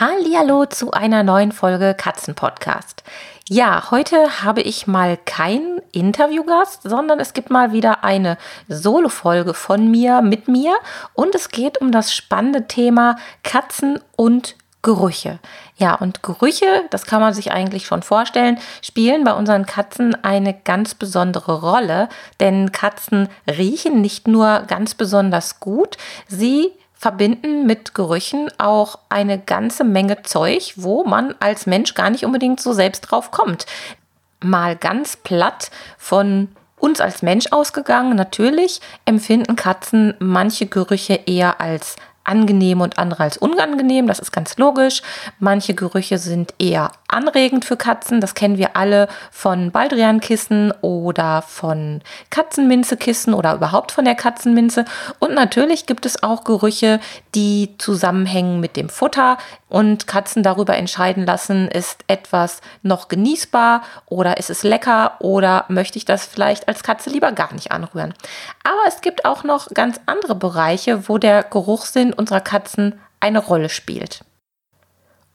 Hallo zu einer neuen Folge Katzenpodcast. Ja, heute habe ich mal keinen Interviewgast, sondern es gibt mal wieder eine Solo-Folge von mir mit mir und es geht um das spannende Thema Katzen und Gerüche. Ja, und Gerüche, das kann man sich eigentlich schon vorstellen, spielen bei unseren Katzen eine ganz besondere Rolle, denn Katzen riechen nicht nur ganz besonders gut, sie verbinden mit Gerüchen auch eine ganze Menge Zeug, wo man als Mensch gar nicht unbedingt so selbst drauf kommt. Mal ganz platt von uns als Mensch ausgegangen, natürlich empfinden Katzen manche Gerüche eher als angenehm und andere als unangenehm. Das ist ganz logisch. Manche Gerüche sind eher anregend für Katzen. Das kennen wir alle von Baldriankissen oder von Katzenminzekissen oder überhaupt von der Katzenminze. Und natürlich gibt es auch Gerüche, die zusammenhängen mit dem Futter und Katzen darüber entscheiden lassen, ist etwas noch genießbar oder ist es lecker oder möchte ich das vielleicht als Katze lieber gar nicht anrühren. Aber es gibt auch noch ganz andere Bereiche, wo der Geruchssinn unserer Katzen eine Rolle spielt.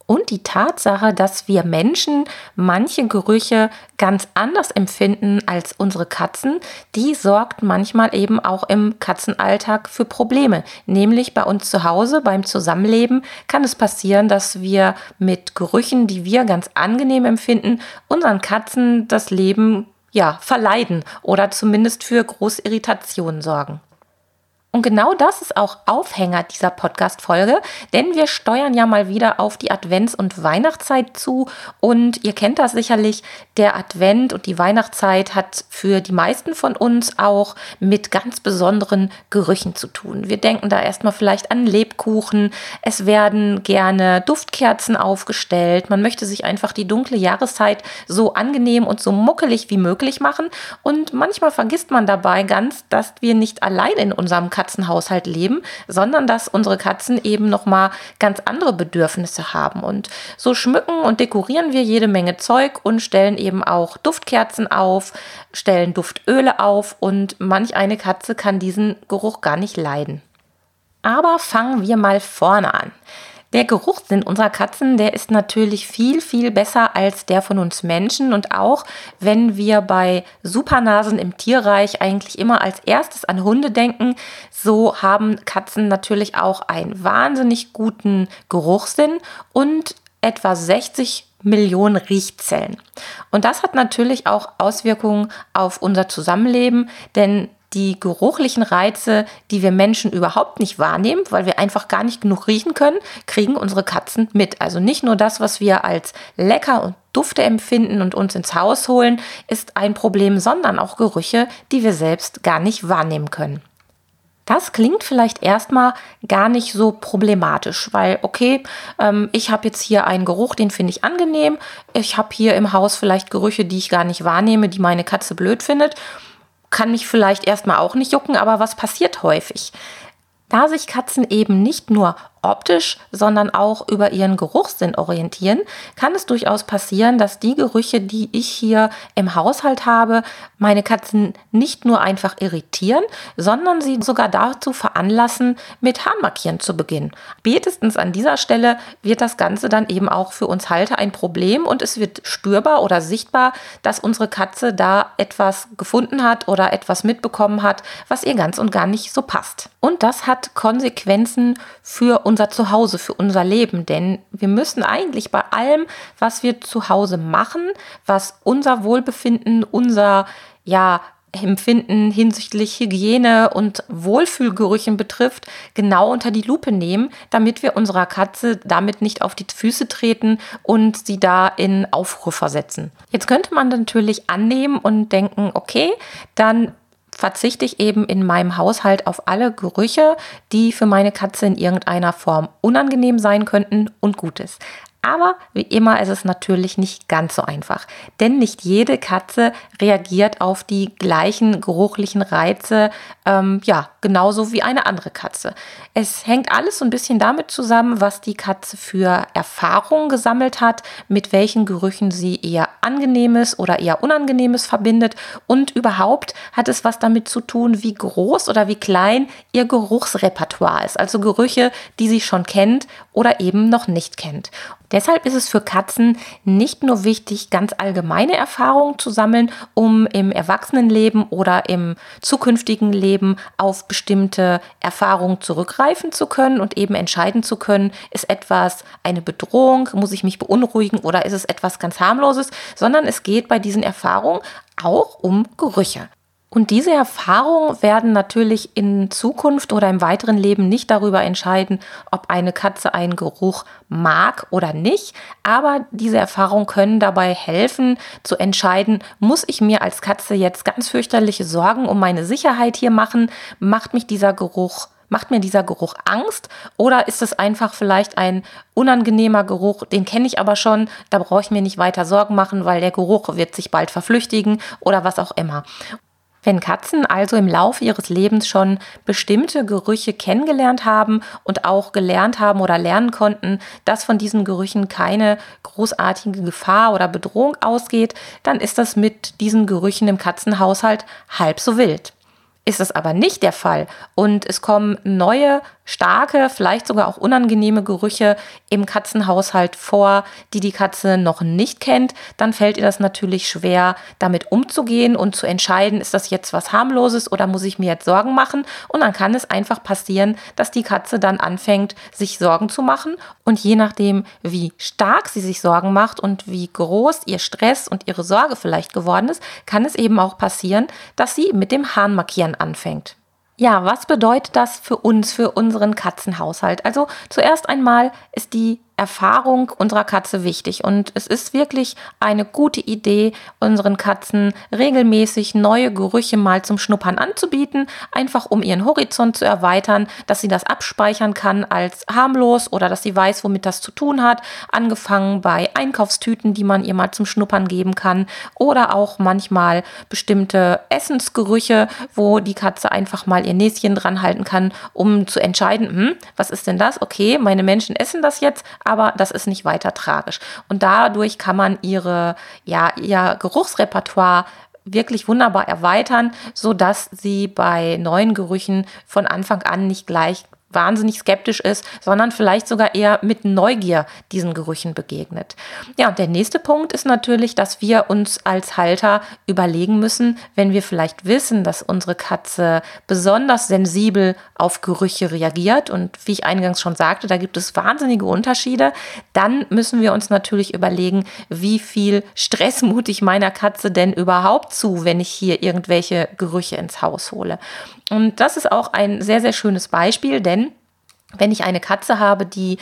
Und die Tatsache, dass wir Menschen manche Gerüche ganz anders empfinden als unsere Katzen, die sorgt manchmal eben auch im Katzenalltag für Probleme. Nämlich bei uns zu Hause, beim Zusammenleben kann es passieren, dass wir mit Gerüchen, die wir ganz angenehm empfinden, unseren Katzen das Leben ja, verleiden oder zumindest für Großirritationen sorgen. Und genau das ist auch Aufhänger dieser Podcast-Folge, denn wir steuern ja mal wieder auf die Advents- und Weihnachtszeit zu. Und ihr kennt das sicherlich, der Advent und die Weihnachtszeit hat für die meisten von uns auch mit ganz besonderen Gerüchen zu tun. Wir denken da erstmal vielleicht an Lebkuchen. Es werden gerne Duftkerzen aufgestellt. Man möchte sich einfach die dunkle Jahreszeit so angenehm und so muckelig wie möglich machen. Und manchmal vergisst man dabei ganz, dass wir nicht allein in unserem Katzenhaushalt leben, sondern dass unsere Katzen eben noch mal ganz andere Bedürfnisse haben. Und so schmücken und dekorieren wir jede Menge Zeug und stellen eben auch Duftkerzen auf, stellen Duftöle auf und manch eine Katze kann diesen Geruch gar nicht leiden. Aber fangen wir mal vorne an. Der Geruchssinn unserer Katzen, der ist natürlich viel, viel besser als der von uns Menschen. Und auch wenn wir bei Supernasen im Tierreich eigentlich immer als erstes an Hunde denken, so haben Katzen natürlich auch einen wahnsinnig guten Geruchssinn und etwa 60 Millionen Riechzellen. Und das hat natürlich auch Auswirkungen auf unser Zusammenleben, denn die geruchlichen Reize, die wir Menschen überhaupt nicht wahrnehmen, weil wir einfach gar nicht genug riechen können, kriegen unsere Katzen mit. Also nicht nur das, was wir als lecker und Dufte empfinden und uns ins Haus holen, ist ein Problem, sondern auch Gerüche, die wir selbst gar nicht wahrnehmen können. Das klingt vielleicht erstmal gar nicht so problematisch, weil, okay, ähm, ich habe jetzt hier einen Geruch, den finde ich angenehm. Ich habe hier im Haus vielleicht Gerüche, die ich gar nicht wahrnehme, die meine Katze blöd findet kann mich vielleicht erstmal auch nicht jucken, aber was passiert häufig? Da sich Katzen eben nicht nur optisch, sondern auch über ihren Geruchssinn orientieren, kann es durchaus passieren, dass die Gerüche, die ich hier im Haushalt habe, meine Katzen nicht nur einfach irritieren, sondern sie sogar dazu veranlassen, mit Harnmarkieren zu beginnen. Spätestens an dieser Stelle wird das Ganze dann eben auch für uns Halter ein Problem und es wird spürbar oder sichtbar, dass unsere Katze da etwas gefunden hat oder etwas mitbekommen hat, was ihr ganz und gar nicht so passt. Und das hat Konsequenzen für uns unser Zuhause, für unser Leben. Denn wir müssen eigentlich bei allem, was wir zu Hause machen, was unser Wohlbefinden, unser ja, Empfinden hinsichtlich Hygiene und Wohlfühlgerüchen betrifft, genau unter die Lupe nehmen, damit wir unserer Katze damit nicht auf die Füße treten und sie da in Aufruhr versetzen. Jetzt könnte man natürlich annehmen und denken, okay, dann verzichte ich eben in meinem Haushalt auf alle Gerüche, die für meine Katze in irgendeiner Form unangenehm sein könnten und Gutes. Aber wie immer ist es natürlich nicht ganz so einfach, denn nicht jede Katze reagiert auf die gleichen geruchlichen Reize, ähm, ja, genauso wie eine andere Katze. Es hängt alles so ein bisschen damit zusammen, was die Katze für Erfahrungen gesammelt hat, mit welchen Gerüchen sie eher angenehmes oder eher unangenehmes verbindet und überhaupt hat es was damit zu tun, wie groß oder wie klein ihr Geruchsrepertoire ist, also Gerüche, die sie schon kennt oder eben noch nicht kennt. Deshalb ist es für Katzen nicht nur wichtig, ganz allgemeine Erfahrungen zu sammeln, um im Erwachsenenleben oder im zukünftigen Leben auf bestimmte Erfahrungen zurückgreifen zu können und eben entscheiden zu können, ist etwas eine Bedrohung, muss ich mich beunruhigen oder ist es etwas ganz harmloses, sondern es geht bei diesen Erfahrungen auch um Gerüche. Und diese Erfahrungen werden natürlich in Zukunft oder im weiteren Leben nicht darüber entscheiden, ob eine Katze einen Geruch mag oder nicht. Aber diese Erfahrungen können dabei helfen zu entscheiden, muss ich mir als Katze jetzt ganz fürchterliche Sorgen um meine Sicherheit hier machen? Macht mich dieser Geruch Macht mir dieser Geruch Angst oder ist es einfach vielleicht ein unangenehmer Geruch, den kenne ich aber schon, da brauche ich mir nicht weiter Sorgen machen, weil der Geruch wird sich bald verflüchtigen oder was auch immer. Wenn Katzen also im Laufe ihres Lebens schon bestimmte Gerüche kennengelernt haben und auch gelernt haben oder lernen konnten, dass von diesen Gerüchen keine großartige Gefahr oder Bedrohung ausgeht, dann ist das mit diesen Gerüchen im Katzenhaushalt halb so wild. Ist es aber nicht der Fall und es kommen neue starke, vielleicht sogar auch unangenehme Gerüche im Katzenhaushalt vor, die die Katze noch nicht kennt, dann fällt ihr das natürlich schwer, damit umzugehen und zu entscheiden, ist das jetzt was harmloses oder muss ich mir jetzt Sorgen machen? Und dann kann es einfach passieren, dass die Katze dann anfängt, sich Sorgen zu machen und je nachdem, wie stark sie sich Sorgen macht und wie groß ihr Stress und ihre Sorge vielleicht geworden ist, kann es eben auch passieren, dass sie mit dem Hahnmarkieren anfängt. Ja, was bedeutet das für uns, für unseren Katzenhaushalt? Also zuerst einmal ist die Erfahrung unserer Katze wichtig. Und es ist wirklich eine gute Idee, unseren Katzen regelmäßig neue Gerüche mal zum Schnuppern anzubieten, einfach um ihren Horizont zu erweitern, dass sie das abspeichern kann als harmlos oder dass sie weiß, womit das zu tun hat. Angefangen bei Einkaufstüten, die man ihr mal zum Schnuppern geben kann oder auch manchmal bestimmte Essensgerüche, wo die Katze einfach mal ihr Näschen dran halten kann, um zu entscheiden, hm, was ist denn das? Okay, meine Menschen essen das jetzt, aber das ist nicht weiter tragisch. Und dadurch kann man ihre, ja, ihr Geruchsrepertoire wirklich wunderbar erweitern, so dass sie bei neuen Gerüchen von Anfang an nicht gleich wahnsinnig skeptisch ist, sondern vielleicht sogar eher mit Neugier diesen Gerüchen begegnet. Ja, und der nächste Punkt ist natürlich, dass wir uns als Halter überlegen müssen, wenn wir vielleicht wissen, dass unsere Katze besonders sensibel auf Gerüche reagiert und wie ich eingangs schon sagte, da gibt es wahnsinnige Unterschiede, dann müssen wir uns natürlich überlegen, wie viel Stress mute ich meiner Katze denn überhaupt zu, wenn ich hier irgendwelche Gerüche ins Haus hole. Und das ist auch ein sehr, sehr schönes Beispiel, denn wenn ich eine Katze habe, die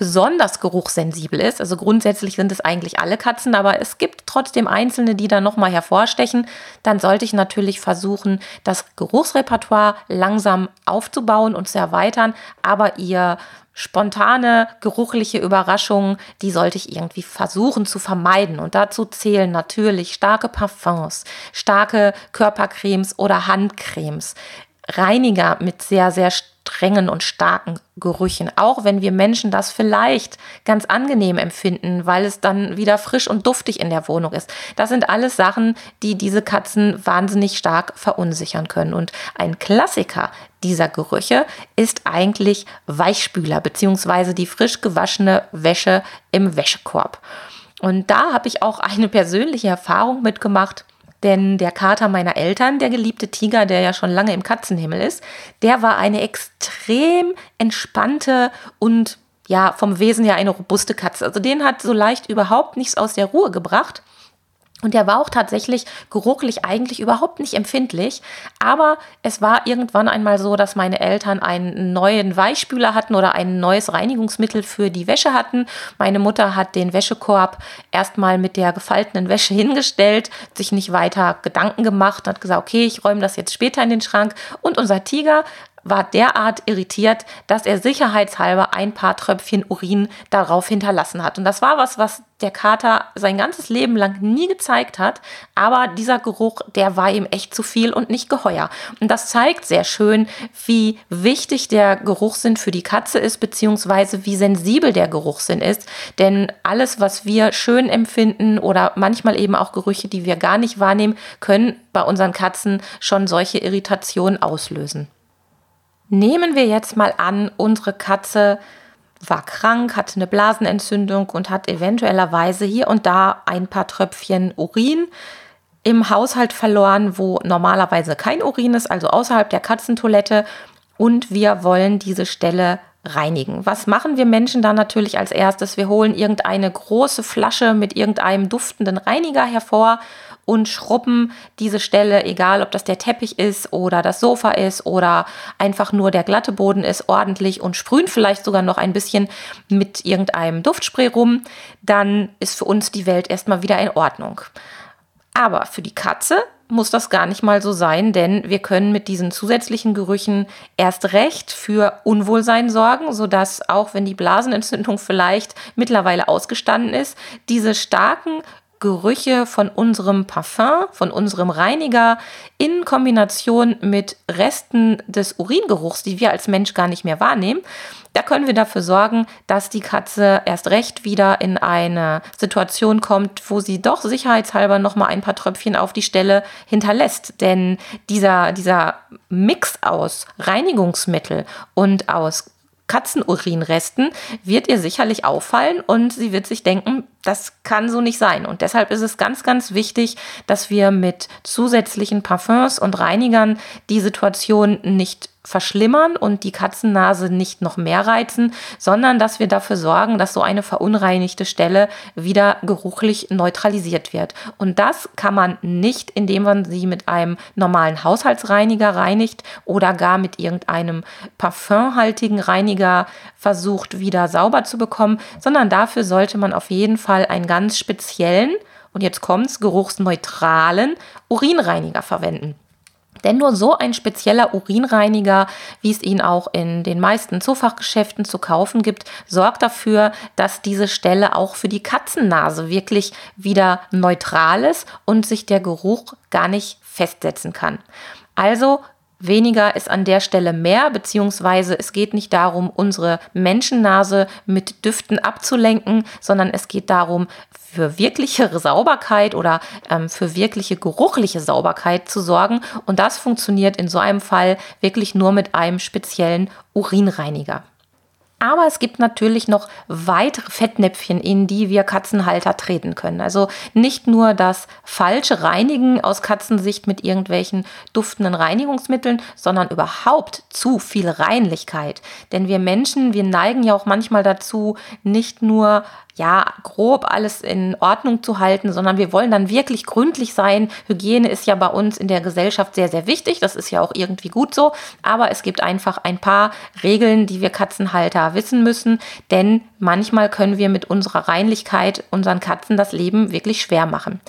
besonders geruchssensibel ist. Also grundsätzlich sind es eigentlich alle Katzen, aber es gibt trotzdem einzelne, die da nochmal hervorstechen. Dann sollte ich natürlich versuchen, das Geruchsrepertoire langsam aufzubauen und zu erweitern, aber ihr spontane geruchliche Überraschungen, die sollte ich irgendwie versuchen zu vermeiden. Und dazu zählen natürlich starke Parfums, starke Körpercremes oder Handcremes, Reiniger mit sehr, sehr strengen und starken Gerüchen. Auch wenn wir Menschen das vielleicht ganz angenehm empfinden, weil es dann wieder frisch und duftig in der Wohnung ist. Das sind alles Sachen, die diese Katzen wahnsinnig stark verunsichern können. Und ein Klassiker dieser Gerüche ist eigentlich Weichspüler bzw. die frisch gewaschene Wäsche im Wäschekorb. Und da habe ich auch eine persönliche Erfahrung mitgemacht. Denn der Kater meiner Eltern, der geliebte Tiger, der ja schon lange im Katzenhimmel ist, der war eine extrem entspannte und ja, vom Wesen ja eine robuste Katze. Also den hat so leicht überhaupt nichts aus der Ruhe gebracht. Und der war auch tatsächlich geruchlich eigentlich überhaupt nicht empfindlich. Aber es war irgendwann einmal so, dass meine Eltern einen neuen Weichspüler hatten oder ein neues Reinigungsmittel für die Wäsche hatten. Meine Mutter hat den Wäschekorb erstmal mit der gefalteten Wäsche hingestellt, sich nicht weiter Gedanken gemacht, hat gesagt, okay, ich räume das jetzt später in den Schrank. Und unser Tiger war derart irritiert, dass er sicherheitshalber ein paar Tröpfchen Urin darauf hinterlassen hat. Und das war was, was der Kater sein ganzes Leben lang nie gezeigt hat. Aber dieser Geruch, der war ihm echt zu viel und nicht geheuer. Und das zeigt sehr schön, wie wichtig der Geruchssinn für die Katze ist, beziehungsweise wie sensibel der Geruchssinn ist. Denn alles, was wir schön empfinden oder manchmal eben auch Gerüche, die wir gar nicht wahrnehmen, können bei unseren Katzen schon solche Irritationen auslösen. Nehmen wir jetzt mal an, unsere Katze war krank, hatte eine Blasenentzündung und hat eventuellerweise hier und da ein paar Tröpfchen Urin im Haushalt verloren, wo normalerweise kein Urin ist, also außerhalb der Katzentoilette. Und wir wollen diese Stelle reinigen. Was machen wir Menschen dann natürlich als erstes? Wir holen irgendeine große Flasche mit irgendeinem duftenden Reiniger hervor und schrubben diese Stelle, egal ob das der Teppich ist oder das Sofa ist oder einfach nur der glatte Boden ist, ordentlich und sprühen vielleicht sogar noch ein bisschen mit irgendeinem Duftspray rum, dann ist für uns die Welt erstmal wieder in Ordnung. Aber für die Katze muss das gar nicht mal so sein, denn wir können mit diesen zusätzlichen Gerüchen erst recht für Unwohlsein sorgen, sodass auch wenn die Blasenentzündung vielleicht mittlerweile ausgestanden ist, diese starken Gerüche von unserem Parfum, von unserem Reiniger in Kombination mit Resten des Uringeruchs, die wir als Mensch gar nicht mehr wahrnehmen, da können wir dafür sorgen, dass die Katze erst recht wieder in eine Situation kommt, wo sie doch sicherheitshalber noch mal ein paar Tröpfchen auf die Stelle hinterlässt. Denn dieser, dieser Mix aus Reinigungsmittel und aus Katzenurinresten wird ihr sicherlich auffallen und sie wird sich denken, das kann so nicht sein. Und deshalb ist es ganz, ganz wichtig, dass wir mit zusätzlichen Parfums und Reinigern die Situation nicht verschlimmern und die Katzennase nicht noch mehr reizen, sondern dass wir dafür sorgen, dass so eine verunreinigte Stelle wieder geruchlich neutralisiert wird. Und das kann man nicht, indem man sie mit einem normalen Haushaltsreiniger reinigt oder gar mit irgendeinem parfümhaltigen Reiniger versucht wieder sauber zu bekommen, sondern dafür sollte man auf jeden Fall einen ganz speziellen und jetzt kommt's geruchsneutralen Urinreiniger verwenden. Denn nur so ein spezieller Urinreiniger, wie es ihn auch in den meisten Zoofachgeschäften zu kaufen gibt, sorgt dafür, dass diese Stelle auch für die Katzennase wirklich wieder neutral ist und sich der Geruch gar nicht festsetzen kann. Also Weniger ist an der Stelle mehr, beziehungsweise es geht nicht darum, unsere Menschennase mit Düften abzulenken, sondern es geht darum, für wirkliche Sauberkeit oder ähm, für wirkliche geruchliche Sauberkeit zu sorgen. Und das funktioniert in so einem Fall wirklich nur mit einem speziellen Urinreiniger. Aber es gibt natürlich noch weitere Fettnäpfchen, in die wir Katzenhalter treten können. Also nicht nur das falsche Reinigen aus Katzensicht mit irgendwelchen duftenden Reinigungsmitteln, sondern überhaupt zu viel Reinlichkeit. Denn wir Menschen, wir neigen ja auch manchmal dazu, nicht nur ja, grob alles in Ordnung zu halten, sondern wir wollen dann wirklich gründlich sein. Hygiene ist ja bei uns in der Gesellschaft sehr, sehr wichtig. Das ist ja auch irgendwie gut so. Aber es gibt einfach ein paar Regeln, die wir Katzenhalter wissen müssen. Denn manchmal können wir mit unserer Reinlichkeit unseren Katzen das Leben wirklich schwer machen.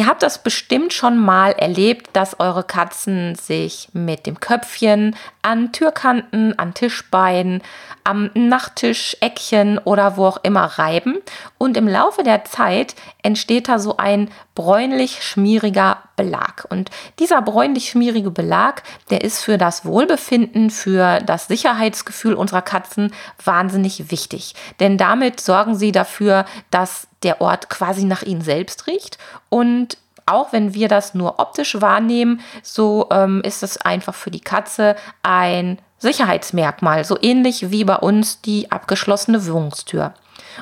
Ihr habt das bestimmt schon mal erlebt, dass eure Katzen sich mit dem Köpfchen an Türkanten, an Tischbeinen, am Nachttisch, Eckchen oder wo auch immer reiben. Und im Laufe der Zeit entsteht da so ein bräunlich-schmieriger Belag. Und dieser bräunlich-schmierige Belag, der ist für das Wohlbefinden, für das Sicherheitsgefühl unserer Katzen wahnsinnig wichtig. Denn damit sorgen sie dafür, dass der Ort quasi nach ihnen selbst riecht und auch wenn wir das nur optisch wahrnehmen, so ähm, ist es einfach für die Katze ein Sicherheitsmerkmal, so ähnlich wie bei uns die abgeschlossene Wohnungstür.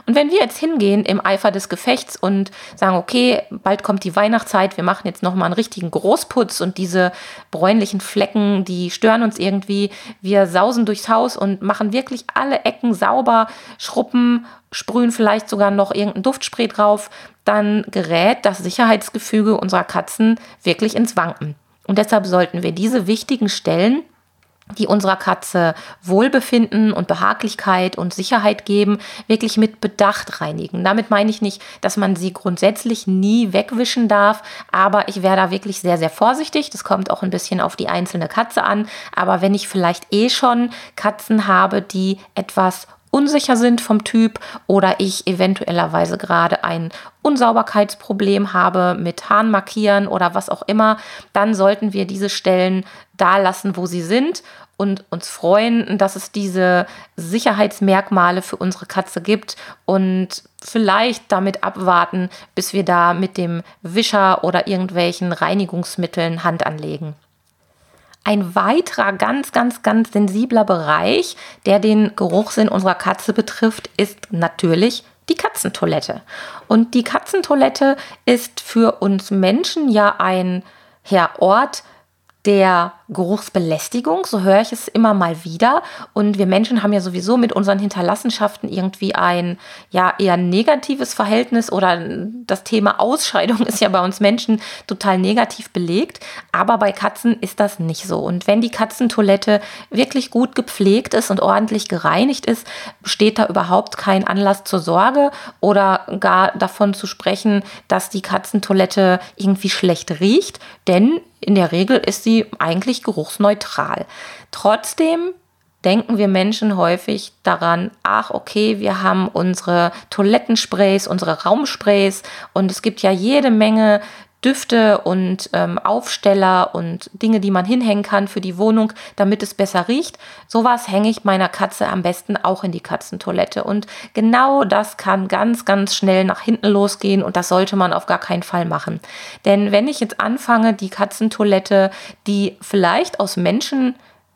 Und wenn wir jetzt hingehen im Eifer des Gefechts und sagen, okay, bald kommt die Weihnachtszeit, wir machen jetzt nochmal einen richtigen Großputz und diese bräunlichen Flecken, die stören uns irgendwie, wir sausen durchs Haus und machen wirklich alle Ecken sauber, schruppen, sprühen vielleicht sogar noch irgendein Duftspray drauf, dann gerät das Sicherheitsgefüge unserer Katzen wirklich ins Wanken. Und deshalb sollten wir diese wichtigen Stellen die unserer Katze Wohlbefinden und Behaglichkeit und Sicherheit geben, wirklich mit Bedacht reinigen. Damit meine ich nicht, dass man sie grundsätzlich nie wegwischen darf, aber ich wäre da wirklich sehr, sehr vorsichtig. Das kommt auch ein bisschen auf die einzelne Katze an. Aber wenn ich vielleicht eh schon Katzen habe, die etwas unsicher sind vom Typ oder ich eventuellerweise gerade ein Unsauberkeitsproblem habe mit Harnmarkieren oder was auch immer, dann sollten wir diese Stellen da lassen, wo sie sind und uns freuen, dass es diese Sicherheitsmerkmale für unsere Katze gibt und vielleicht damit abwarten, bis wir da mit dem Wischer oder irgendwelchen Reinigungsmitteln Hand anlegen. Ein weiterer ganz, ganz, ganz sensibler Bereich, der den Geruchssinn unserer Katze betrifft, ist natürlich die Katzentoilette. Und die Katzentoilette ist für uns Menschen ja ein ja, Ort der Geruchsbelästigung, so höre ich es immer mal wieder. Und wir Menschen haben ja sowieso mit unseren Hinterlassenschaften irgendwie ein ja eher negatives Verhältnis oder das Thema Ausscheidung ist ja bei uns Menschen total negativ belegt. Aber bei Katzen ist das nicht so. Und wenn die Katzentoilette wirklich gut gepflegt ist und ordentlich gereinigt ist, besteht da überhaupt kein Anlass zur Sorge oder gar davon zu sprechen, dass die Katzentoilette irgendwie schlecht riecht. Denn in der Regel ist sie eigentlich geruchsneutral. Trotzdem denken wir Menschen häufig daran, ach okay, wir haben unsere Toilettensprays, unsere Raumsprays und es gibt ja jede Menge Düfte und ähm, Aufsteller und Dinge, die man hinhängen kann für die Wohnung, damit es besser riecht. Sowas hänge ich meiner Katze am besten auch in die Katzentoilette. Und genau das kann ganz, ganz schnell nach hinten losgehen und das sollte man auf gar keinen Fall machen. Denn wenn ich jetzt anfange, die Katzentoilette, die vielleicht aus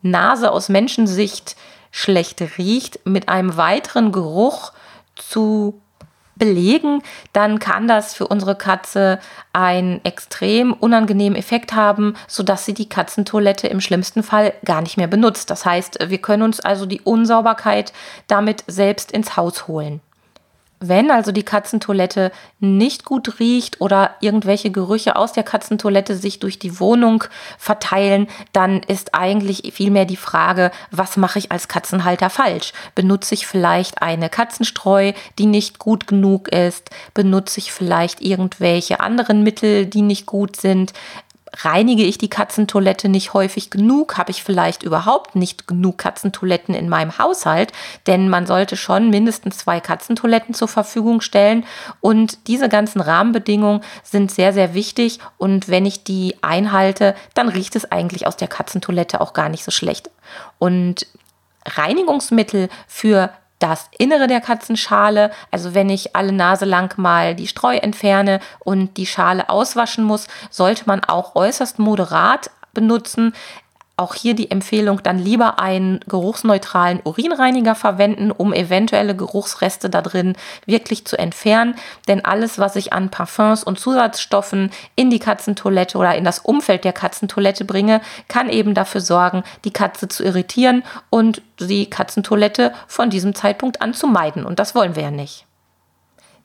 Menschennase, aus Menschensicht schlecht riecht, mit einem weiteren Geruch zu belegen, dann kann das für unsere Katze einen extrem unangenehmen Effekt haben, sodass sie die Katzentoilette im schlimmsten Fall gar nicht mehr benutzt. Das heißt, wir können uns also die Unsauberkeit damit selbst ins Haus holen. Wenn also die Katzentoilette nicht gut riecht oder irgendwelche Gerüche aus der Katzentoilette sich durch die Wohnung verteilen, dann ist eigentlich vielmehr die Frage, was mache ich als Katzenhalter falsch? Benutze ich vielleicht eine Katzenstreu, die nicht gut genug ist? Benutze ich vielleicht irgendwelche anderen Mittel, die nicht gut sind? Reinige ich die Katzentoilette nicht häufig genug? Habe ich vielleicht überhaupt nicht genug Katzentoiletten in meinem Haushalt? Denn man sollte schon mindestens zwei Katzentoiletten zur Verfügung stellen. Und diese ganzen Rahmenbedingungen sind sehr, sehr wichtig. Und wenn ich die einhalte, dann riecht es eigentlich aus der Katzentoilette auch gar nicht so schlecht. Und Reinigungsmittel für das Innere der Katzenschale. Also wenn ich alle Nase lang mal die Streu entferne und die Schale auswaschen muss, sollte man auch äußerst moderat benutzen. Auch hier die Empfehlung, dann lieber einen geruchsneutralen Urinreiniger verwenden, um eventuelle Geruchsreste da drin wirklich zu entfernen. Denn alles, was ich an Parfums und Zusatzstoffen in die Katzentoilette oder in das Umfeld der Katzentoilette bringe, kann eben dafür sorgen, die Katze zu irritieren und die Katzentoilette von diesem Zeitpunkt an zu meiden. Und das wollen wir ja nicht.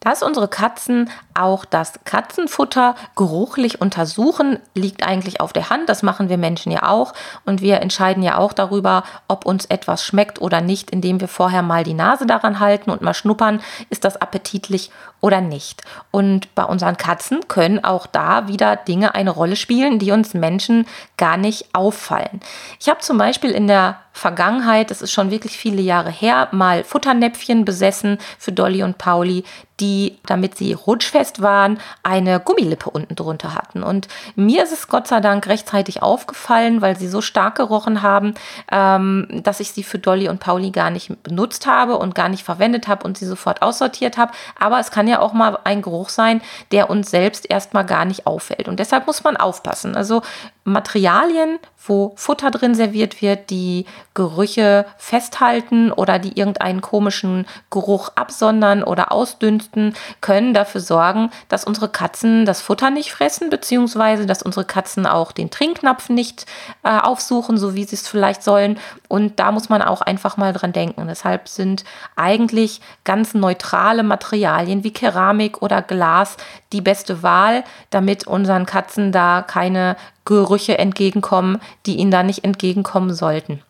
Dass unsere Katzen auch das Katzenfutter geruchlich untersuchen, liegt eigentlich auf der Hand. Das machen wir Menschen ja auch. Und wir entscheiden ja auch darüber, ob uns etwas schmeckt oder nicht, indem wir vorher mal die Nase daran halten und mal schnuppern, ist das appetitlich oder nicht. Und bei unseren Katzen können auch da wieder Dinge eine Rolle spielen, die uns Menschen gar nicht auffallen. Ich habe zum Beispiel in der Vergangenheit, das ist schon wirklich viele Jahre her, mal Futternäpfchen besessen für Dolly und Pauli, die, damit sie rutschfest waren, eine Gummilippe unten drunter hatten. Und mir ist es Gott sei Dank rechtzeitig aufgefallen, weil sie so stark gerochen haben, ähm, dass ich sie für Dolly und Pauli gar nicht benutzt habe und gar nicht verwendet habe und sie sofort aussortiert habe. Aber es kann ja auch mal ein Geruch sein, der uns selbst erstmal gar nicht auffällt. Und deshalb muss man aufpassen. Also Materialien, wo Futter drin serviert wird, die Gerüche festhalten oder die irgendeinen komischen Geruch absondern oder ausdünsten, können dafür sorgen, dass unsere Katzen das Futter nicht fressen, beziehungsweise dass unsere Katzen auch den Trinknapf nicht äh, aufsuchen, so wie sie es vielleicht sollen. Und da muss man auch einfach mal dran denken. Deshalb sind eigentlich ganz neutrale Materialien wie Keramik oder Glas die beste Wahl, damit unseren Katzen da keine Gerüche entgegenkommen, die ihnen da nicht entgegenkommen sollten.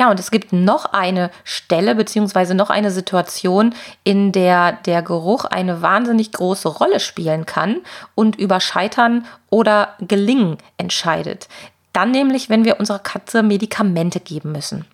Ja, und es gibt noch eine Stelle beziehungsweise noch eine Situation, in der der Geruch eine wahnsinnig große Rolle spielen kann und über Scheitern oder Gelingen entscheidet. Dann nämlich, wenn wir unserer Katze Medikamente geben müssen.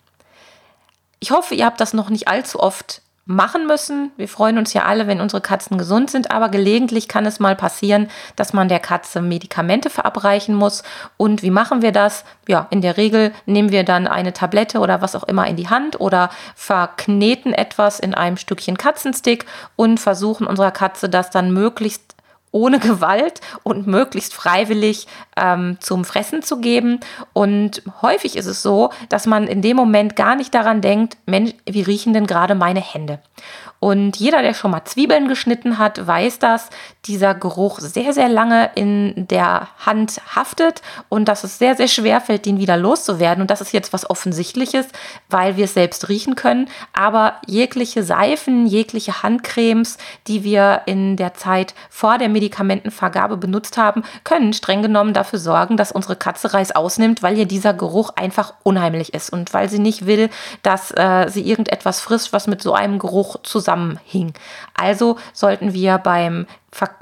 Ich hoffe, ihr habt das noch nicht allzu oft machen müssen. Wir freuen uns ja alle, wenn unsere Katzen gesund sind, aber gelegentlich kann es mal passieren, dass man der Katze Medikamente verabreichen muss. Und wie machen wir das? Ja, in der Regel nehmen wir dann eine Tablette oder was auch immer in die Hand oder verkneten etwas in einem Stückchen Katzenstick und versuchen unserer Katze das dann möglichst ohne Gewalt und möglichst freiwillig ähm, zum Fressen zu geben. Und häufig ist es so, dass man in dem Moment gar nicht daran denkt, Mensch, wie riechen denn gerade meine Hände? Und jeder, der schon mal Zwiebeln geschnitten hat, weiß, dass dieser Geruch sehr, sehr lange in der Hand haftet und dass es sehr, sehr schwer fällt, den wieder loszuwerden. Und das ist jetzt was Offensichtliches, weil wir es selbst riechen können. Aber jegliche Seifen, jegliche Handcremes, die wir in der Zeit vor der Medikamentenvergabe benutzt haben, können streng genommen dafür sorgen, dass unsere Katze Reis ausnimmt, weil ihr dieser Geruch einfach unheimlich ist und weil sie nicht will, dass äh, sie irgendetwas frisst, was mit so einem Geruch zusammen zusammenhing. Also sollten wir beim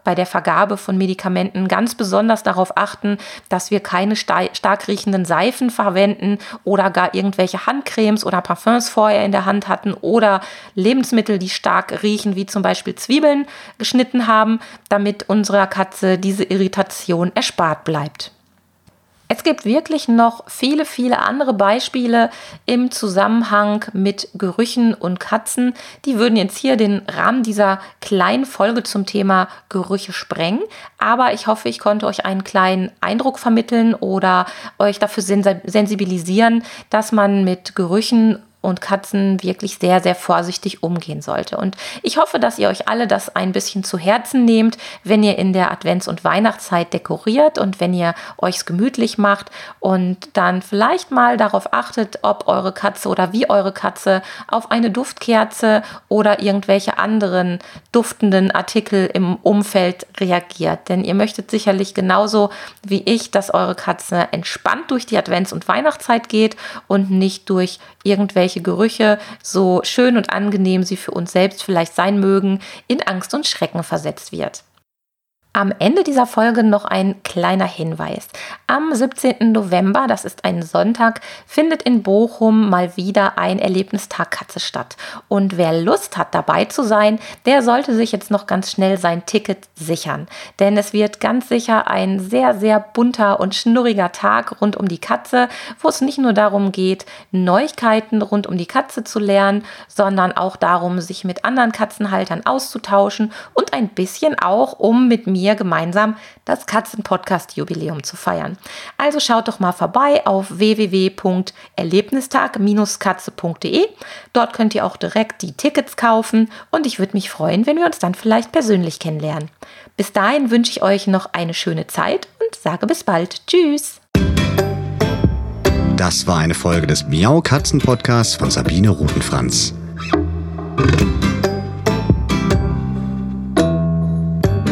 bei der Vergabe von Medikamenten ganz besonders darauf achten, dass wir keine stark riechenden Seifen verwenden oder gar irgendwelche Handcremes oder Parfums vorher in der Hand hatten oder Lebensmittel, die stark riechen, wie zum Beispiel Zwiebeln geschnitten haben, damit unserer Katze diese Irritation erspart bleibt. Es gibt wirklich noch viele, viele andere Beispiele im Zusammenhang mit Gerüchen und Katzen. Die würden jetzt hier den Rahmen dieser kleinen Folge zum Thema Gerüche sprengen. Aber ich hoffe, ich konnte euch einen kleinen Eindruck vermitteln oder euch dafür sensibilisieren, dass man mit Gerüchen und Katzen wirklich sehr, sehr vorsichtig umgehen sollte. Und ich hoffe, dass ihr euch alle das ein bisschen zu Herzen nehmt, wenn ihr in der Advents- und Weihnachtszeit dekoriert und wenn ihr euch gemütlich macht und dann vielleicht mal darauf achtet, ob eure Katze oder wie eure Katze auf eine Duftkerze oder irgendwelche anderen duftenden Artikel im Umfeld reagiert. Denn ihr möchtet sicherlich genauso wie ich, dass eure Katze entspannt durch die Advents- und Weihnachtszeit geht und nicht durch irgendwelche Gerüche, so schön und angenehm sie für uns selbst vielleicht sein mögen, in Angst und Schrecken versetzt wird. Am Ende dieser Folge noch ein kleiner Hinweis. Am 17. November, das ist ein Sonntag, findet in Bochum mal wieder ein Erlebnistag Katze statt. Und wer Lust hat, dabei zu sein, der sollte sich jetzt noch ganz schnell sein Ticket sichern. Denn es wird ganz sicher ein sehr, sehr bunter und schnurriger Tag rund um die Katze, wo es nicht nur darum geht, Neuigkeiten rund um die Katze zu lernen, sondern auch darum, sich mit anderen Katzenhaltern auszutauschen und ein bisschen auch, um mit mir mir gemeinsam das Katzen-Podcast-Jubiläum zu feiern. Also schaut doch mal vorbei auf www.erlebnistag-katze.de. Dort könnt ihr auch direkt die Tickets kaufen und ich würde mich freuen, wenn wir uns dann vielleicht persönlich kennenlernen. Bis dahin wünsche ich euch noch eine schöne Zeit und sage bis bald. Tschüss! Das war eine Folge des Miau Katzen Podcasts von Sabine Rutenfranz.